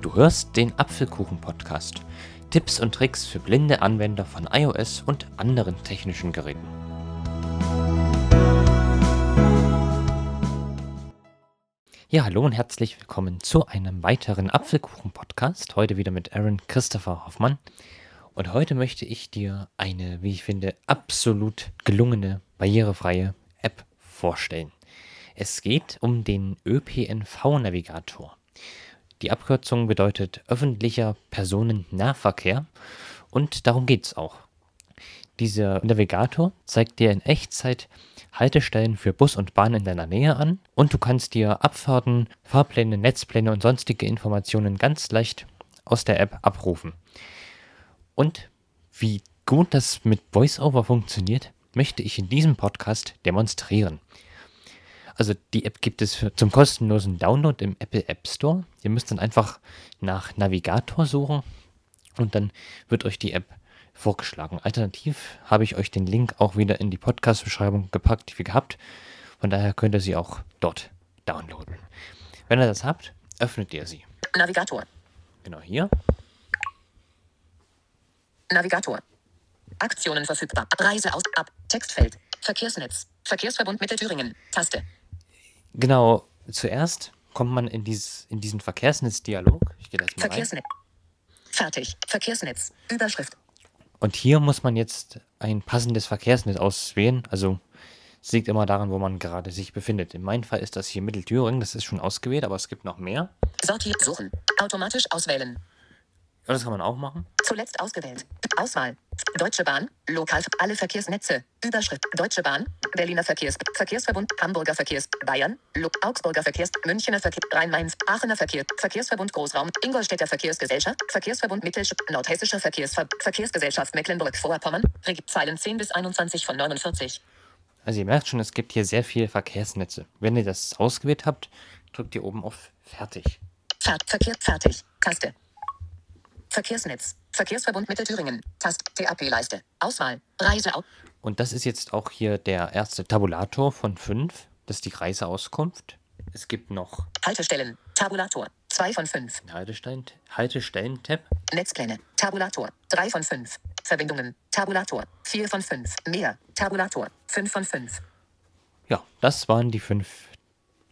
Du hörst den Apfelkuchen-Podcast. Tipps und Tricks für blinde Anwender von iOS und anderen technischen Geräten. Ja, hallo und herzlich willkommen zu einem weiteren Apfelkuchen-Podcast. Heute wieder mit Aaron Christopher Hoffmann. Und heute möchte ich dir eine, wie ich finde, absolut gelungene, barrierefreie App vorstellen. Es geht um den ÖPNV-Navigator. Die Abkürzung bedeutet öffentlicher Personennahverkehr und darum geht es auch. Dieser Navigator zeigt dir in Echtzeit Haltestellen für Bus und Bahn in deiner Nähe an und du kannst dir Abfahrten, Fahrpläne, Netzpläne und sonstige Informationen ganz leicht aus der App abrufen. Und wie gut das mit VoiceOver funktioniert, möchte ich in diesem Podcast demonstrieren. Also die App gibt es für, zum kostenlosen Download im Apple App Store. Ihr müsst dann einfach nach Navigator suchen und dann wird euch die App vorgeschlagen. Alternativ habe ich euch den Link auch wieder in die Podcast-Beschreibung gepackt, die wir gehabt. Von daher könnt ihr sie auch dort downloaden. Wenn ihr das habt, öffnet ihr sie. Navigator. Genau hier. Navigator. Aktionen verfügbar. Reise aus. Ab. Textfeld. Verkehrsnetz. Verkehrsverbund Mittelthüringen. Taste. Genau, zuerst kommt man in, dieses, in diesen Verkehrsnetzdialog. Ich gehe da jetzt mal rein. Verkehrsnetz. Fertig. Verkehrsnetz. Überschrift. Und hier muss man jetzt ein passendes Verkehrsnetz auswählen. Also es liegt immer daran, wo man gerade sich befindet. In meinem Fall ist das hier Mittelthüringen. Das ist schon ausgewählt, aber es gibt noch mehr. Sortiert. Suchen. Automatisch auswählen. Ja, das kann man auch machen. Zuletzt ausgewählt. Auswahl. Deutsche Bahn. Lokal. Alle Verkehrsnetze. Überschrift. Deutsche Bahn. Berliner Verkehrs. Verkehrsverbund. Hamburger Verkehrs. Bayern. Lo Augsburger Verkehrs. Münchner Verkehr. Rhein-Main. Aachener Verkehr. Verkehrsverbund Großraum. Ingolstädter Verkehrsgesellschaft. Verkehrsverbund Mittelsch. Nordhessischer Verkehrsver Verkehrsgesellschaft Mecklenburg-Vorpommern. Zeilen 10 bis 21 von 49. Also ihr merkt schon, es gibt hier sehr viele Verkehrsnetze. Wenn ihr das ausgewählt habt, drückt ihr oben auf Fertig. Ver Verkehr. Fertig. Taste. Verkehrsnetz. Verkehrsverbund Mittelthüringen. Tast. TAP-Leiste. Auswahl. Reise auf. Und das ist jetzt auch hier der erste Tabulator von fünf. Das ist die Reiseauskunft. Es gibt noch Haltestellen. Tabulator. 2 von 5. einen Haltestellen, Haltestellen-Tab. Netzpläne. Tabulator. 3 von 5. Verbindungen. Tabulator. 4 von 5. Mehr. Tabulator. 5 von 5. Ja, das waren die fünf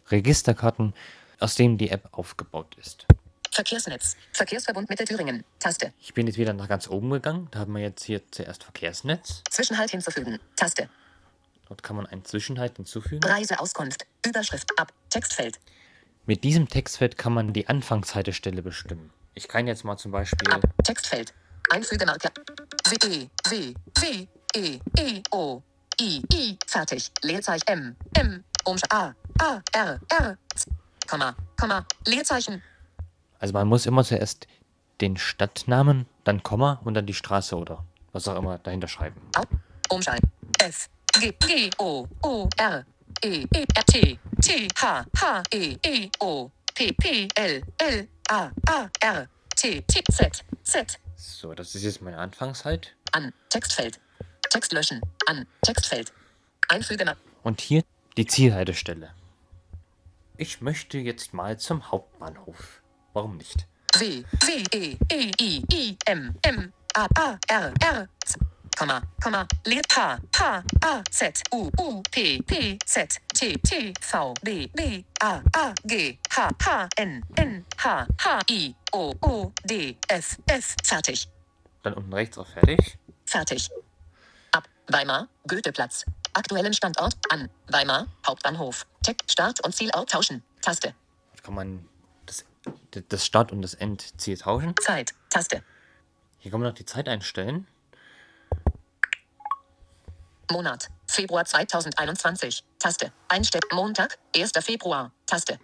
Registerkarten, aus denen die App aufgebaut ist. Verkehrsnetz. Verkehrsverbund Mittelthüringen. Taste. Ich bin jetzt wieder nach ganz oben gegangen. Da haben wir jetzt hier zuerst Verkehrsnetz. Zwischenhalt hinzufügen. Taste. Dort kann man einen Zwischenhalt hinzufügen. Reiseauskunft. Überschrift. Ab. Textfeld. Mit diesem Textfeld kann man die Anfangshaltestelle bestimmen. Ich kann jetzt mal zum Beispiel Ab. Textfeld. Einfügemarke. W, E, W, W, E, E, O, I, I. Fertig. Leerzeichen M, M. Umsch A, A, R, R. Z, Komma, Komma. Leerzeichen. Also man muss immer zuerst den Stadtnamen, dann Komma und dann die Straße oder was auch immer dahinter schreiben. Umschalten. F, G, G, O, O, R, E, E, R, T, T, H, H, E, E, O, P, P, L, L, A, A, R, T, T, Z, Z. So, das ist jetzt mein Anfangshalt. An. Textfeld. Text löschen. An. Textfeld. Einfügen. Und hier die Zielhaltestelle. Ich möchte jetzt mal zum Hauptbahnhof. Warum nicht? W, W, E, E, I, I, M, M, A, A, R, R, Z, Komma, Komma, Leer, H, H, A, Z, U, U, P, P, Z, T, T, V, B, B, A, A, G, H, H, N, N, H, H, I, O, O, D, F, F, fertig, Dann unten rechts auf Fertig. fertig. Ab, Weimar, Goetheplatz. Aktuellen Standort, an, Weimar, Hauptbahnhof. Text, Start und Zielort tauschen. Taste. Dort kann man das, Start- und das Endziel tauschen. Zeit, Taste. Hier kann man noch die Zeit einstellen. Monat. Februar 2021. Taste. Einstell. Montag. 1. Februar. Taste.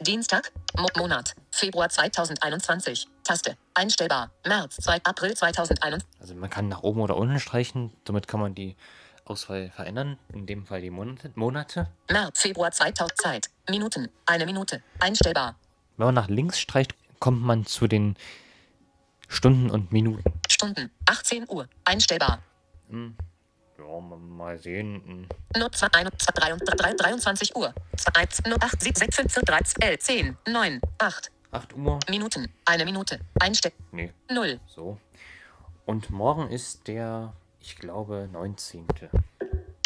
Dienstag. Mo Monat. Februar 2021. Taste. Einstellbar. März 2. April 2021. Also man kann nach oben oder unten streichen. Somit kann man die Auswahl verändern. In dem Fall die Monate. Monate. März. Februar 2000. Zeit. Minuten. Eine Minute. Einstellbar. Wenn man nach links streicht, kommt man zu den Stunden und Minuten. Stunden. 18 Uhr. Einstellbar. Ja, mal- sehen. Hm, Nur 2, 1, 2, 3, 23 Uhr. 2, 0, 8, 7, 6, 5, 4, 3, 11, 10, 9, 8 8 Uhr? Minuten. Eine Minute. Einsteck. Nee, 0. so. Und morgen ist der, ich glaube, 19.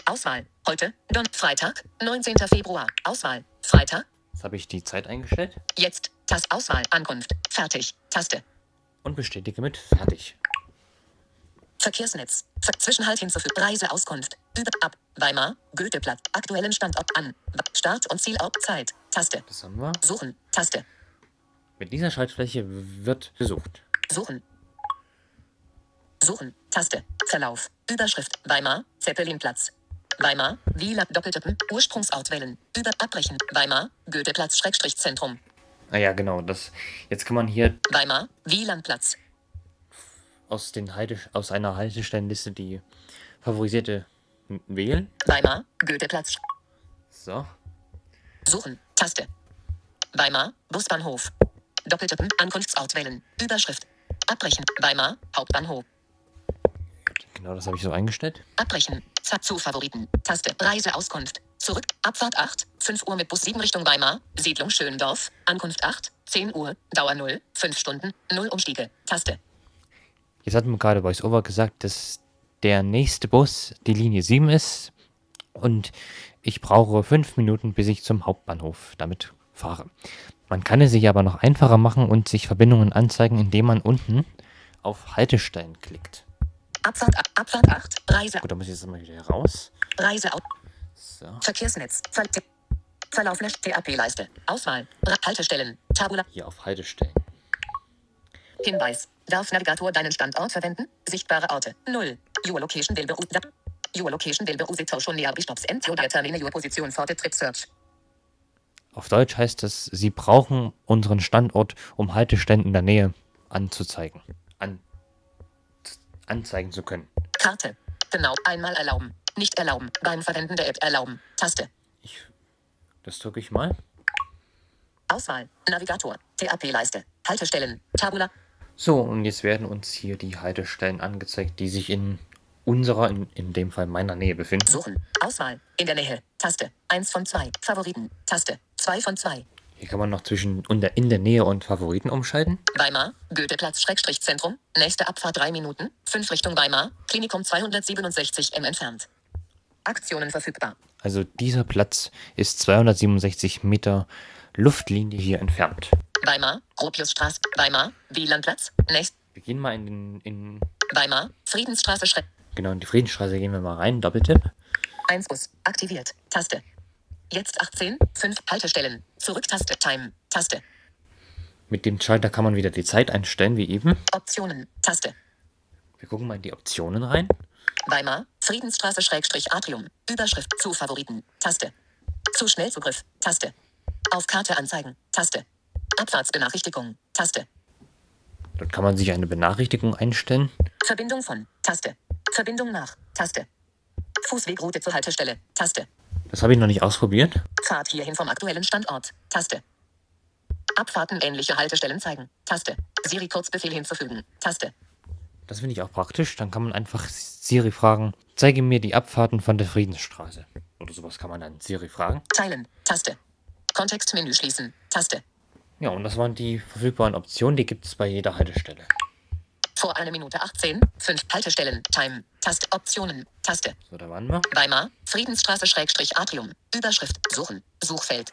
Auswahl. Heute. Don Freitag. 19. Februar. Auswahl. Freitag. Jetzt habe ich die Zeit eingestellt Jetzt. Tast Auswahl. Ankunft. Fertig. Taste. und bestätige mit fertig. Verkehrsnetz. Ver Zwischenhalt hinzufügen. Reiseauskunft. Über ab. Weimar. Goetheplatz. Aktuellen Standort an. Start und Ziel auf Zeit. Taste. Das haben wir. Suchen. Taste. Mit dieser Schaltfläche wird gesucht. Suchen. Suchen. Taste. Verlauf. Überschrift. Weimar. Zeppelinplatz. Weimar. Wieler. Doppelte. Ursprungsort wählen. Über. Abbrechen. Weimar. Goetheplatz. Schrägstrich Zentrum. Ah ja, genau. Das, jetzt kann man hier Weimar. Wielandplatz. aus, den Halte, aus einer Haltestellenliste die favorisierte wählen. Weimar. Goetheplatz. So. Suchen. Taste. Weimar. Busbahnhof. Doppelte. Ankunftsort wählen. Überschrift. Abbrechen. Weimar. Hauptbahnhof. Genau, das habe ich so eingestellt. Abbrechen. Zap zu Favoriten. Taste. Reiseauskunft. Zurück. Abfahrt 8. 5 Uhr mit Bus 7 Richtung Weimar. Siedlung Schöndorf. Ankunft 8. 10 Uhr. Dauer 0. 5 Stunden. 0 Umstiege. Taste. Jetzt hat mir gerade VoiceOver gesagt, dass der nächste Bus die Linie 7 ist und ich brauche fünf Minuten, bis ich zum Hauptbahnhof damit fahre. Man kann es sich aber noch einfacher machen und sich Verbindungen anzeigen, indem man unten auf Haltestellen klickt. Abfahrt, Abfahrt 8. Reise. Gut, da muss ich jetzt mal wieder raus. Reise. So. Verkehrsnetz. Ver. Verlauf. TAP-Leiste. Auswahl. Haltestellen. Tabula. Hier auf Haltestellen. Hinweis. Darf Navigator deinen Standort verwenden? Sichtbare Orte. 0. Your location will be Your location will be schon näher Stops and your determine your position for the trip search. Auf Deutsch heißt es, Sie brauchen unseren Standort, um Haltestellen in der Nähe anzuzeigen. An, anzeigen zu können. Karte. Genau. Einmal erlauben. Nicht erlauben. Beim Verwenden der App erlauben. Taste. Ich, das drücke ich mal. Auswahl. Navigator. TAP-Leiste. Haltestellen. Tabula. So, und jetzt werden uns hier die Haltestellen angezeigt, die sich in unserer, in, in dem Fall meiner Nähe befinden. Suchen. Auswahl. In der Nähe. Taste. 1 von 2. Favoriten. Taste. 2 von 2. Hier kann man noch zwischen in der Nähe und Favoriten umschalten. Weimar. Goetheplatz Schrägstrich Zentrum. Nächste Abfahrt 3 Minuten. 5 Richtung Weimar. Klinikum 267 M entfernt. Aktionen verfügbar. Also dieser Platz ist 267 Meter Luftlinie hier entfernt. Weimar. Gropiusstraße. Weimar. Wielandplatz. Nächst. Wir gehen mal in, den, in Weimar. Friedensstraße Schreck. genau in die Friedensstraße gehen wir mal rein. Doppeltipp. 1 Bus. Aktiviert. Taste. Jetzt 18. 5 Haltestellen. Zurück-Taste. Time. Taste. Mit dem Schalter kann man wieder die Zeit einstellen, wie eben. Optionen. Taste. Wir gucken mal in die Optionen rein. Weimar. Friedensstraße Schrägstrich Atrium. Überschrift zu Favoriten. Taste. Zu Schnellzugriff. Taste. Auf Karte anzeigen. Taste. Abfahrtsbenachrichtigung. Taste. Dort kann man sich eine Benachrichtigung einstellen. Verbindung von. Taste. Verbindung nach. Taste. Fußwegroute zur Haltestelle. Taste. Das habe ich noch nicht ausprobiert. Fahrt hierhin vom aktuellen Standort. Taste. Abfahrten ähnliche Haltestellen zeigen. Taste. Siri Kurzbefehl hinzufügen. Taste. Das finde ich auch praktisch. Dann kann man einfach Siri fragen, zeige mir die Abfahrten von der Friedensstraße. Oder sowas kann man dann Siri fragen. Teilen. Taste. Kontextmenü schließen. Taste. Ja, und das waren die verfügbaren Optionen. Die gibt es bei jeder Haltestelle. Vor einer Minute 18. 5 Haltestellen. Time. Taste. Optionen. Taste. So, da waren wir. Weimar. Friedensstraße Schrägstrich Atrium. Überschrift. Suchen. Suchfeld.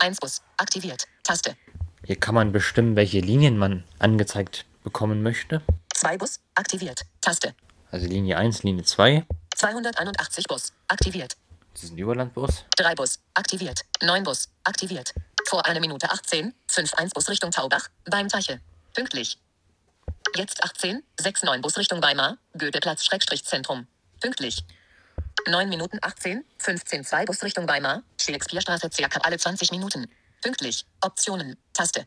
1 Bus. Aktiviert. Taste. Hier kann man bestimmen, welche Linien man angezeigt bekommen möchte. 2 Bus. Aktiviert. Taste. Also Linie 1, Linie 2. 281 Bus. Aktiviert. Das ist ein Überlandbus. 3 Bus. Aktiviert. 9 Bus. Aktiviert. Vor einer Minute 18. 5 1 Bus Richtung Taubach. Beim Teiche. Pünktlich. Jetzt 18. 6 9 Bus Richtung Weimar. Goetheplatz Schrägstrich Zentrum. Pünktlich. 9 Minuten 18. 15 2 Bus Richtung Weimar. Shakespearestraße circa alle 20 Minuten. Pünktlich. Optionen. Taste.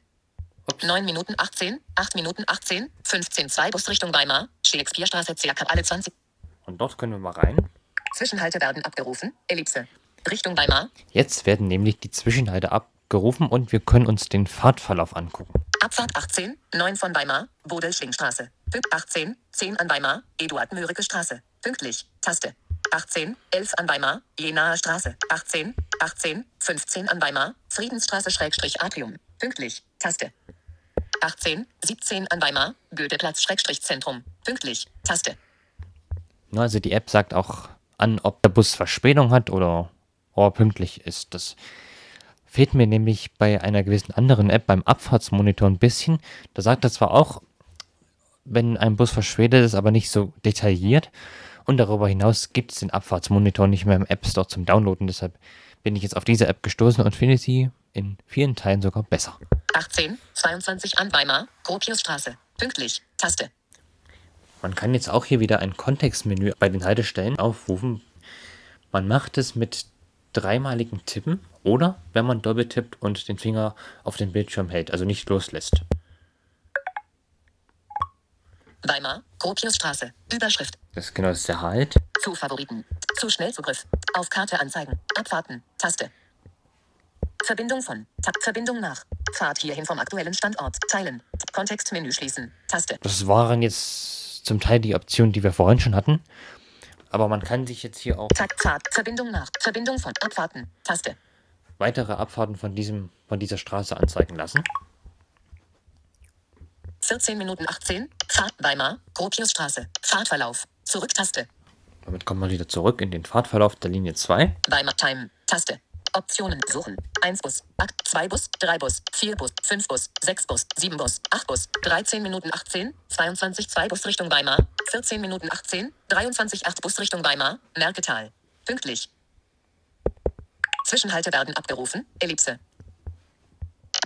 Ups. 9 Minuten 18. 8 Minuten 18. 15 2 Bus Richtung Weimar. Shakespearestraße circa alle 20 Und dort können wir mal rein. Zwischenhalte werden abgerufen. Ellipse. Richtung Weimar. Jetzt werden nämlich die Zwischenhalte abgerufen und wir können uns den Fahrtverlauf angucken. Abfahrt 18, 9 von Weimar, Bodelschwingstraße. Pünkt 18, 10 an Weimar, Eduard Mörike Straße. Pünktlich. Taste. 18, 11 an Weimar, Jenaer Straße, 18, 18, 15 an Weimar, Friedensstraße Schrägstrich Atrium, pünktlich, Taste. 18, 17 an Weimar, Goetheplatz Schrägstrich Zentrum, pünktlich, Taste. Also die App sagt auch an, ob der Bus Verspätung hat oder er pünktlich ist. Das fehlt mir nämlich bei einer gewissen anderen App beim Abfahrtsmonitor ein bisschen. Da sagt er zwar auch, wenn ein Bus verspätet ist, aber nicht so detailliert. Und darüber hinaus gibt es den Abfahrtsmonitor nicht mehr im App Store zum Downloaden. Deshalb bin ich jetzt auf diese App gestoßen und finde sie in vielen Teilen sogar besser. 18, 22 an Weimar, Gropiusstraße, pünktlich, Taste. Man kann jetzt auch hier wieder ein Kontextmenü bei den Haltestellen aufrufen. Man macht es mit dreimaligen Tippen oder wenn man doppelt tippt und den Finger auf den Bildschirm hält, also nicht loslässt. Weimar, Gropiusstraße, Überschrift, Das genau das ist der Halt. zu Favoriten, zu Schnellzugriff, auf Karte anzeigen, abwarten, Taste. Verbindung von, Tab, Verbindung nach, Fahrt hierhin vom aktuellen Standort, teilen, Kontextmenü schließen, Taste. Das waren jetzt zum Teil die Optionen, die wir vorhin schon hatten. Aber man kann sich jetzt hier auch Tag, Fahrt, Verbindung nach, Verbindung von, abwarten, Taste. weitere Abfahrten von, diesem, von dieser Straße anzeigen lassen. 14 Minuten 18, Fahrt, Weimar, Gropiusstraße, Fahrtverlauf, Zurücktaste, Damit kommt man wieder zurück in den Fahrtverlauf der Linie 2. Weimar Time, Taste. Optionen suchen. 1 Bus, 8, 2 Bus, 3 Bus, 4 Bus, 5 Bus, 6 Bus, 7 Bus, 8 Bus, 13 Minuten 18, 22 2 Bus Richtung Weimar, 14 Minuten 18, 23 8 Bus Richtung Weimar, Merketal. Pünktlich. Zwischenhalte werden abgerufen, Ellipse.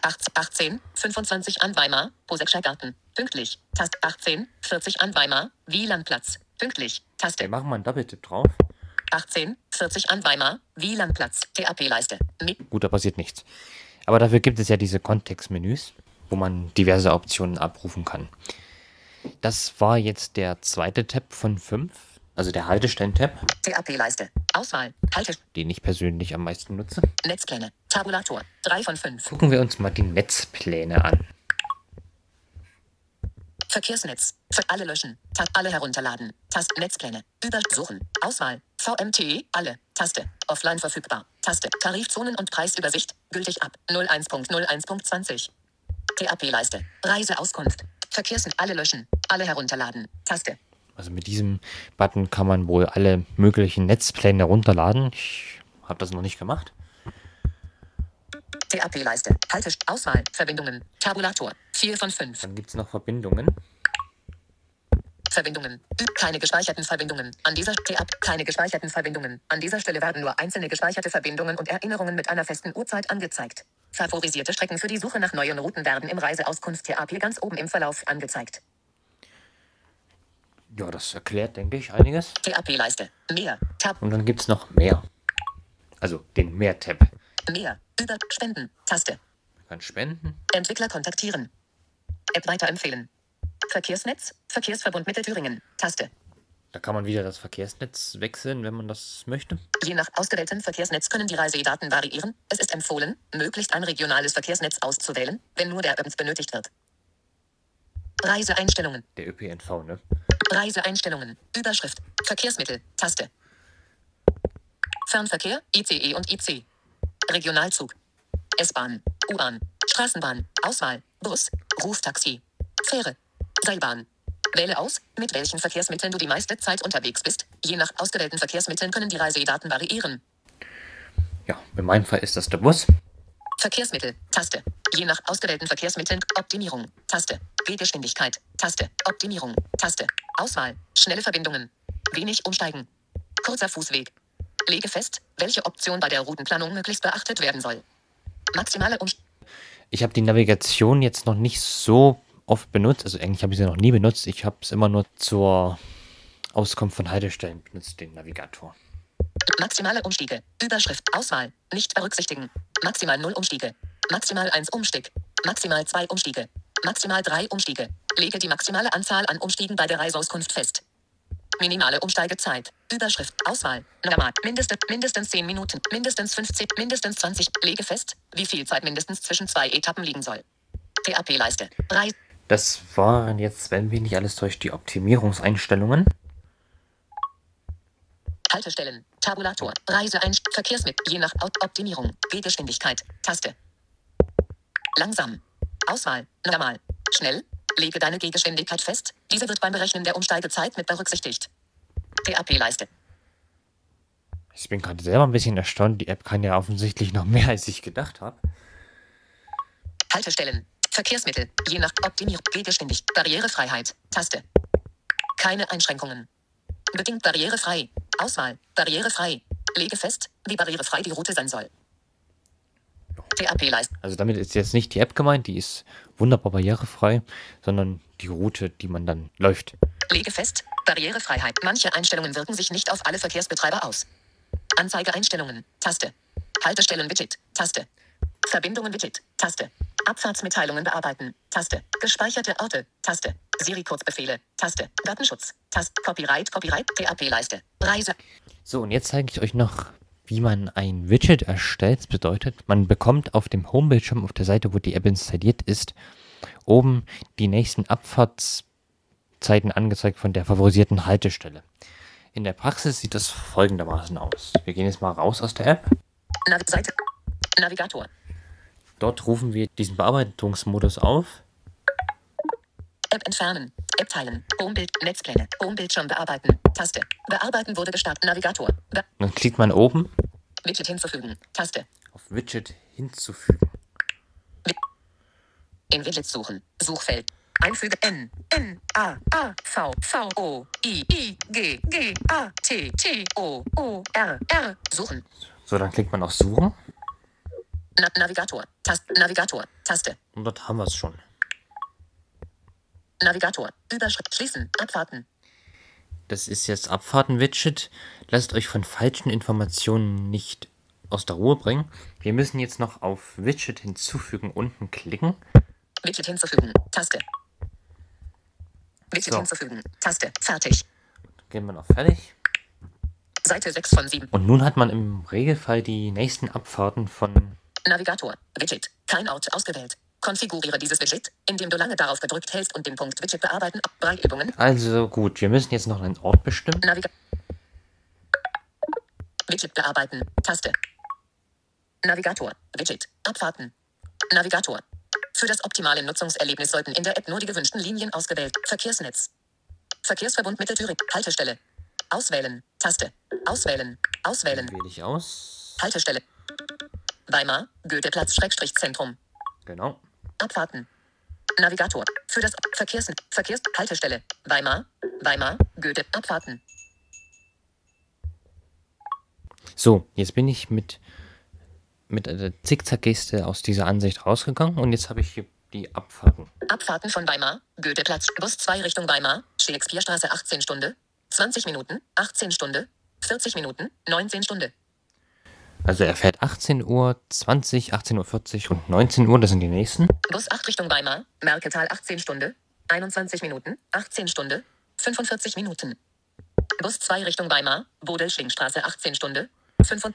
8, 18, 25 an Weimar, Posekscher Garten. Pünktlich. Tast 18, 40 an Weimar, Wielandplatz. Pünktlich. Taste. Wir machen mal einen Doppeltipp drauf. 18, 40 an Weimar, Wielandplatz, TAP-Leiste. Gut, da passiert nichts. Aber dafür gibt es ja diese Kontextmenüs, wo man diverse Optionen abrufen kann. Das war jetzt der zweite Tab von fünf, also der Haltestellen-Tab, TAP-Leiste. Auswahl. Halte. den ich persönlich am meisten nutze. Netzpläne. Tabulator. 3 von 5. Gucken wir uns mal die Netzpläne an. Verkehrsnetz. Für alle löschen. Tab. Alle herunterladen. Tast. Netzpläne. Übersuchen. Auswahl. VMT. Alle. Taste. Offline verfügbar. Taste. Tarifzonen und Preisübersicht. Gültig ab. 01.01.20. TAP-Leiste. Reiseauskunft. Verkehrsnetz. Alle löschen. Alle herunterladen. Taste. Also mit diesem Button kann man wohl alle möglichen Netzpläne runterladen. Ich habe das noch nicht gemacht. TAP-Leiste. Halte. Auswahl. Verbindungen. Tabulator. 4 von 5. Dann gibt es noch Verbindungen. Verbindungen. Keine gespeicherten Verbindungen. An dieser TAP. Keine gespeicherten Verbindungen. An dieser Stelle werden nur einzelne gespeicherte Verbindungen und Erinnerungen mit einer festen Uhrzeit angezeigt. Favorisierte Strecken für die Suche nach neuen Routen werden im Reiseauskunft TAP ganz oben im Verlauf angezeigt. Ja, das erklärt, denke ich, einiges. TAP-Leiste. Mehr. Tab. Und dann gibt es noch mehr. Also den Mehr-Tab. Mehr. Über. Spenden. Taste. Man kann spenden. Entwickler kontaktieren. App weiterempfehlen. Verkehrsnetz. Verkehrsverbund Mittelthüringen. Taste. Da kann man wieder das Verkehrsnetz wechseln, wenn man das möchte. Je nach ausgewähltem Verkehrsnetz können die Reisedaten variieren. Es ist empfohlen, möglichst ein regionales Verkehrsnetz auszuwählen, wenn nur der ÖBNZ benötigt wird. Reiseeinstellungen. Der ÖPNV, ne? Reiseeinstellungen. Überschrift. Verkehrsmittel. Taste. Fernverkehr, ICE und IC. Regionalzug. S-Bahn. U-Bahn. Straßenbahn. Auswahl. Bus. Ruftaxi. Fähre. Seilbahn. Wähle aus, mit welchen Verkehrsmitteln du die meiste Zeit unterwegs bist. Je nach ausgewählten Verkehrsmitteln können die Reisedaten variieren. Ja, in meinem Fall ist das der Bus. Verkehrsmittel, Taste. Je nach ausgewählten Verkehrsmitteln, Optimierung, Taste. Gehgeschwindigkeit, Taste. Optimierung, Taste. Auswahl, schnelle Verbindungen. Wenig umsteigen. Kurzer Fußweg. Lege fest, welche Option bei der Routenplanung möglichst beachtet werden soll. Maximale Umsteigung. Ich habe die Navigation jetzt noch nicht so oft benutzt. Also eigentlich habe ich sie noch nie benutzt. Ich habe es immer nur zur Auskunft von Haltestellen benutzt, den Navigator. Maximale Umstiege. Überschrift. Auswahl. Nicht berücksichtigen. Maximal 0 Umstiege. Maximal 1 Umstieg. Maximal 2 Umstiege. Maximal 3 Umstiege. Lege die maximale Anzahl an Umstiegen bei der Reiseauskunft fest. Minimale Umsteigezeit. Überschrift. Auswahl. Normal. Mindest, mindestens 10 Minuten. Mindestens 15. Mindestens 20. Lege fest, wie viel Zeit mindestens zwischen zwei Etappen liegen soll. TAP-Leiste. Das waren jetzt, wenn wir nicht alles durch die Optimierungseinstellungen. Haltestellen. Tabulator. Reise ein. Verkehrsmittel. Je nach Optimierung. Gehgeschwindigkeit. Taste. Langsam. Auswahl. Normal. Schnell. Lege deine Gehgeschwindigkeit fest. Diese wird beim Berechnen der Umsteigezeit mit berücksichtigt. TAP-Leiste. Ich bin gerade selber ein bisschen erstaunt. Die App kann ja offensichtlich noch mehr, als ich gedacht habe. Haltestellen. Verkehrsmittel. Je nach Optimierung. Gehgeschwindigkeit. Barrierefreiheit. Taste. Keine Einschränkungen. Bedingt barrierefrei. Auswahl. Barrierefrei. Lege fest, wie barrierefrei die Route sein soll. Also damit ist jetzt nicht die App gemeint, die ist wunderbar barrierefrei, sondern die Route, die man dann läuft. Lege fest, Barrierefreiheit. Manche Einstellungen wirken sich nicht auf alle Verkehrsbetreiber aus. Anzeige Einstellungen. Taste. Haltestellen Widget. Taste. Verbindungen Widget. Taste. Abfahrtsmitteilungen bearbeiten. Taste. Gespeicherte Orte. Taste. Siri Kurzbefehle. Taste. Datenschutz. Taste. Copyright. Copyright. TAP-Leiste. Reise. So, und jetzt zeige ich euch noch, wie man ein Widget erstellt. Das bedeutet, man bekommt auf dem Homebildschirm, auf der Seite, wo die App installiert ist, oben die nächsten Abfahrtszeiten angezeigt von der favorisierten Haltestelle. In der Praxis sieht das folgendermaßen aus. Wir gehen jetzt mal raus aus der App. Seite. Navigator. Dort rufen wir diesen Bearbeitungsmodus auf. App entfernen. App teilen. Homebild. Netzpläne. Homebildschirm bearbeiten. Taste. Bearbeiten wurde gestartet. Navigator. Be Dann klickt man oben Widget hinzufügen. Taste. auf Widget hinzufügen. In Widgets suchen. Suchfeld. Einfüge N, N, A, A, V, V, O, I, I, G, G, A, T, T, O, O, R, R. Suchen. So, dann klickt man auf Suchen Na Navigator. Taste. Navigator. Taste. und dort haben wir es schon. Navigator. Überschrift. Schließen. Abwarten. Das ist jetzt Abfahrten-Widget. Lasst euch von falschen Informationen nicht aus der Ruhe bringen. Wir müssen jetzt noch auf Widget hinzufügen unten klicken. Widget hinzufügen. Taste. Widget So. hinzufügen. Taste. Fertig. Gehen wir noch fertig. Seite 6 von 7. Und nun hat man im Regelfall die nächsten Abfahrten von. Navigator. Widget. Kein Ort ausgewählt. Konfiguriere dieses Widget, indem du lange darauf gedrückt hältst und den Punkt Widget bearbeiten. Breitübungen. Also gut, wir müssen jetzt noch einen Ort bestimmen. Navigator. Widget bearbeiten. Taste. Navigator. Widget. Abfahrten. Navigator. Für das optimale Nutzungserlebnis sollten in der App nur die gewünschten Linien ausgewählt. Verkehrsnetz. Verkehrsverbund Mittelthüringen. Haltestelle. Auswählen. Taste. Auswählen. Auswählen. Wähle ich aus. Haltestelle. Weimar. Goetheplatz Schrägstrich Zentrum. Genau. Abfahrten. Navigator. Für das Verkehrs Verkehrs Haltestelle. Weimar. Weimar. Goethe. Abfahrten. So, jetzt bin ich mit, mit der Zickzack-Geste aus dieser Ansicht rausgegangen und jetzt habe ich hier die Abfahrten. Abfahrten von Weimar, Goetheplatz, Bus 2 Richtung Weimar, Shakespearestraße 18 Stunde, 20 Minuten, 18 Stunde, 40 Minuten, 19 Stunde. Also er fährt 18 Uhr, 20, 18.40 Uhr und 19 Uhr, das sind die nächsten. Bus 8 Richtung Weimar, Merketal 18 Stunde, 21 Minuten, 18 Stunde, 45 Minuten. Bus 2 Richtung Weimar, Bodel-Schlingstraße 18 Stunde, 5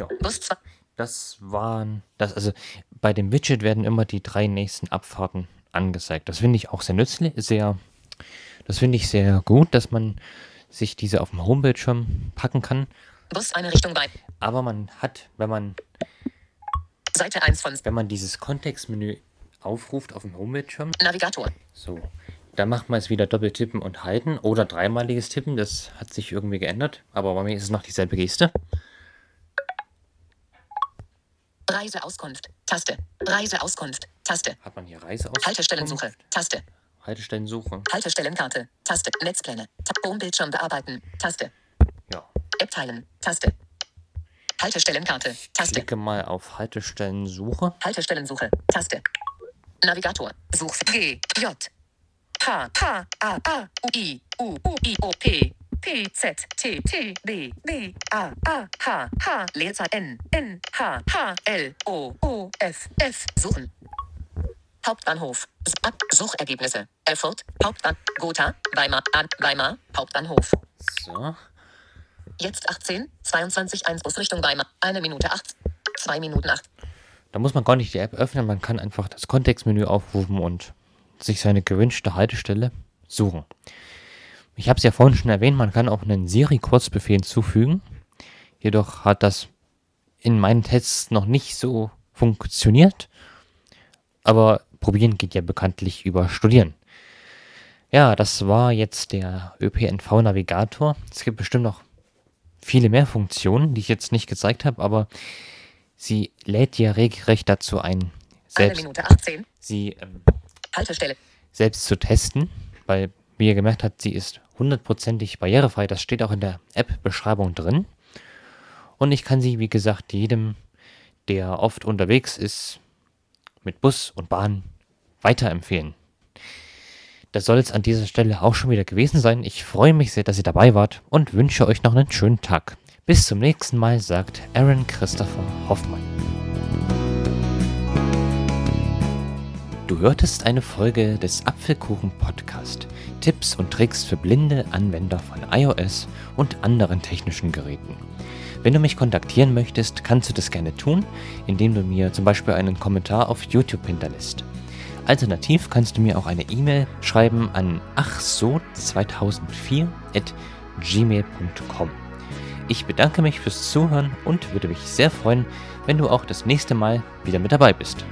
Ja. Bus 2. Das waren, das, also bei dem Widget werden immer die drei nächsten Abfahrten angezeigt. Das finde ich auch sehr nützlich, sehr, das finde ich sehr gut, dass man sich diese auf dem Homebildschirm packen kann. Bus eine Richtung Weimar. Aber man hat, wenn man, Seite 1 von wenn man dieses Kontextmenü aufruft auf dem Homebildschirm, Navigator. so, da macht man es wieder doppeltippen und halten oder dreimaliges Tippen. Das hat sich irgendwie geändert, aber bei mir ist es noch dieselbe Geste. Reiseauskunft. Taste. Reiseauskunft. Taste. Hat man hier Reiseauskunft. Haltestellensuche. Taste. Haltestellensuche. Haltestellenkarte. Taste. Netzpläne. Homebildschirm bearbeiten. Taste. Ja. App teilen. Taste. Haltestellenkarte. Taste. Klicke mal auf Haltestellensuche. Haltestellensuche. Taste. Navigator. Such G. J. H. H. A. A. U. I. U. U. I. O. P. P. Z. T. T. B. B. A. A. H. H. Leerzahl N. N. H. H. L. O. O. F. F. Suchen. Hauptbahnhof. Suchergebnisse. Erfurt. Hauptbahn. Gotha. Weimar. An. Weimar. Hauptbahnhof. So. Jetzt 18, 22, 1 Bus Richtung Weimar. Eine Minute 8. 2 Minuten 8. Da muss man gar nicht die App öffnen, man kann einfach das Kontextmenü aufrufen und sich seine gewünschte Haltestelle suchen. Ich habe es ja vorhin schon erwähnt, man kann auch einen Siri-Kurzbefehl hinzufügen. Jedoch hat das in meinen Tests noch nicht so funktioniert. Aber probieren geht ja bekanntlich über Studieren. Ja, das war jetzt der ÖPNV-Navigator. Es gibt bestimmt noch viele mehr Funktionen, die ich jetzt nicht gezeigt habe, aber sie lädt ja regelrecht dazu ein, selbst, sie ähm, selbst zu testen, weil, wie ihr gemerkt habt, sie ist hundertprozentig barrierefrei. Das steht auch in der App-Beschreibung drin. Und ich kann sie, wie gesagt, jedem, der oft unterwegs ist, mit Bus und Bahn weiterempfehlen. Das soll es an dieser Stelle auch schon wieder gewesen sein. Ich freue mich sehr, dass ihr dabei wart und wünsche euch noch einen schönen Tag. Bis zum nächsten Mal, sagt Aaron Christopher Hoffmann. Du hörtest eine Folge des Apfelkuchen Podcast. Tipps und Tricks für blinde Anwender von iOS und anderen technischen Geräten. Wenn du mich kontaktieren möchtest, kannst du das gerne tun, indem du mir zum Beispiel einen Kommentar auf YouTube hinterlässt. Alternativ kannst du mir auch eine E-Mail schreiben an achso2004 at gmail.com. Ich bedanke mich fürs Zuhören und würde mich sehr freuen, wenn du auch das nächste Mal wieder mit dabei bist.